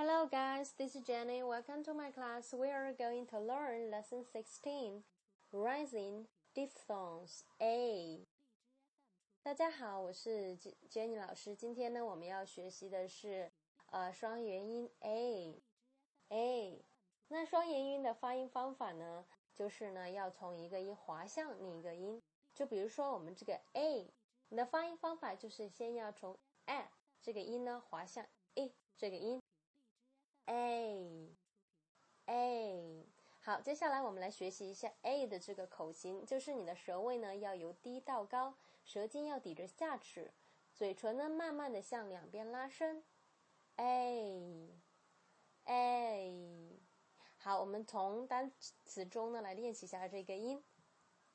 Hello guys, this is Jenny. Welcome to my class. We are going to learn lesson 16, rising diphthongs A. 大家好，我是 Jenny 老师。今天呢，我们要学习的是呃双元音 A A。那双元音的发音方法呢，就是呢要从一个音滑向另一个音。就比如说我们这个 A，你的发音方法就是先要从 a 这个音呢滑向 a 这个音。A A，好，接下来我们来学习一下 A 的这个口型，就是你的舌位呢要由低到高，舌尖要抵着下齿，嘴唇呢慢慢的向两边拉伸。A A，好，我们从单词中呢来练习一下这个音。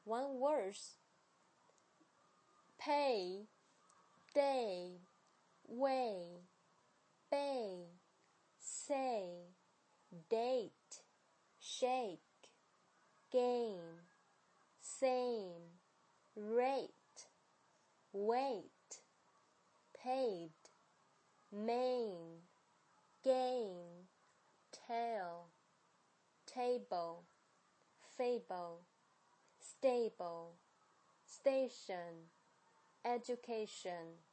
One words，pay day way bay。Say, date, shake, game, same, rate, wait, paid, main, gain, tail, table, fable, stable, station, education.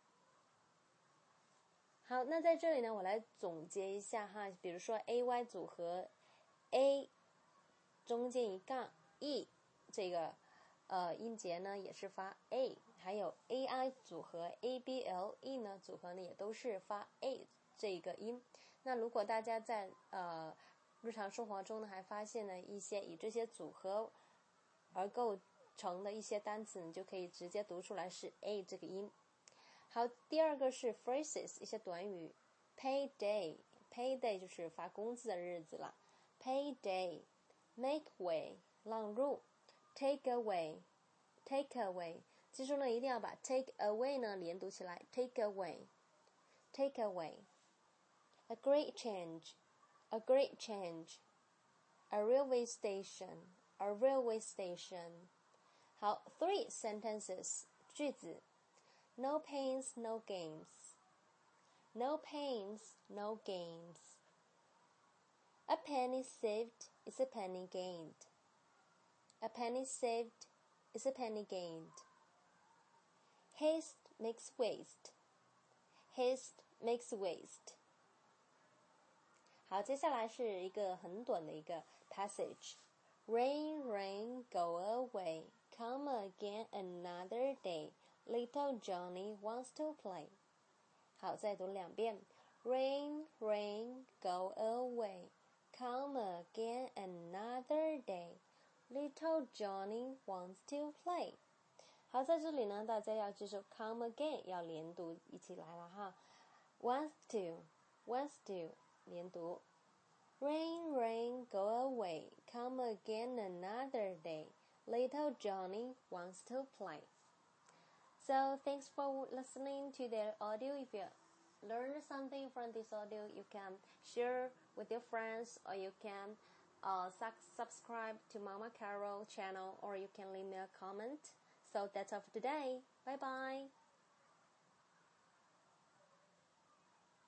好，那在这里呢，我来总结一下哈，比如说 a y 组合，a 中间一杠 e 这个呃音节呢也是发 a，还有 a i 组合 a b l e 呢组合呢也都是发 a 这个音。那如果大家在呃日常生活中呢还发现呢一些以这些组合而构成的一些单词，你就可以直接读出来是 a 这个音。好，第二个是 phrases 一些短语，pay day，pay day 就是发工资的日子了，pay day，make way 让路，take away，take away，记住呢一定要把 take away 呢连读起来，take away，take away，a great change，a great change，a railway station，a railway station，好，three sentences 句子。No pains, no games. No pains, no games. A penny saved is a penny gained. A penny saved is a penny gained. Haste makes waste. Haste makes waste. 好，接下来是一个很短的一个 passage。Rain, rain, go away. Come again another day. Little Johnny wants to play。好，再读两遍。Rain, rain, go away. Come again another day. Little Johnny wants to play。好，在这里呢，大家要记住 come again 要连读一起来了哈。Wants to, wants to 连读。Rain, rain, go away. Come again another day. Little Johnny wants to play. So thanks for listening to the audio. If you learn something from this audio, you can share with your friends or you can uh, subscribe to Mama Carol channel or you can leave me a comment. So that's all for today. Bye bye.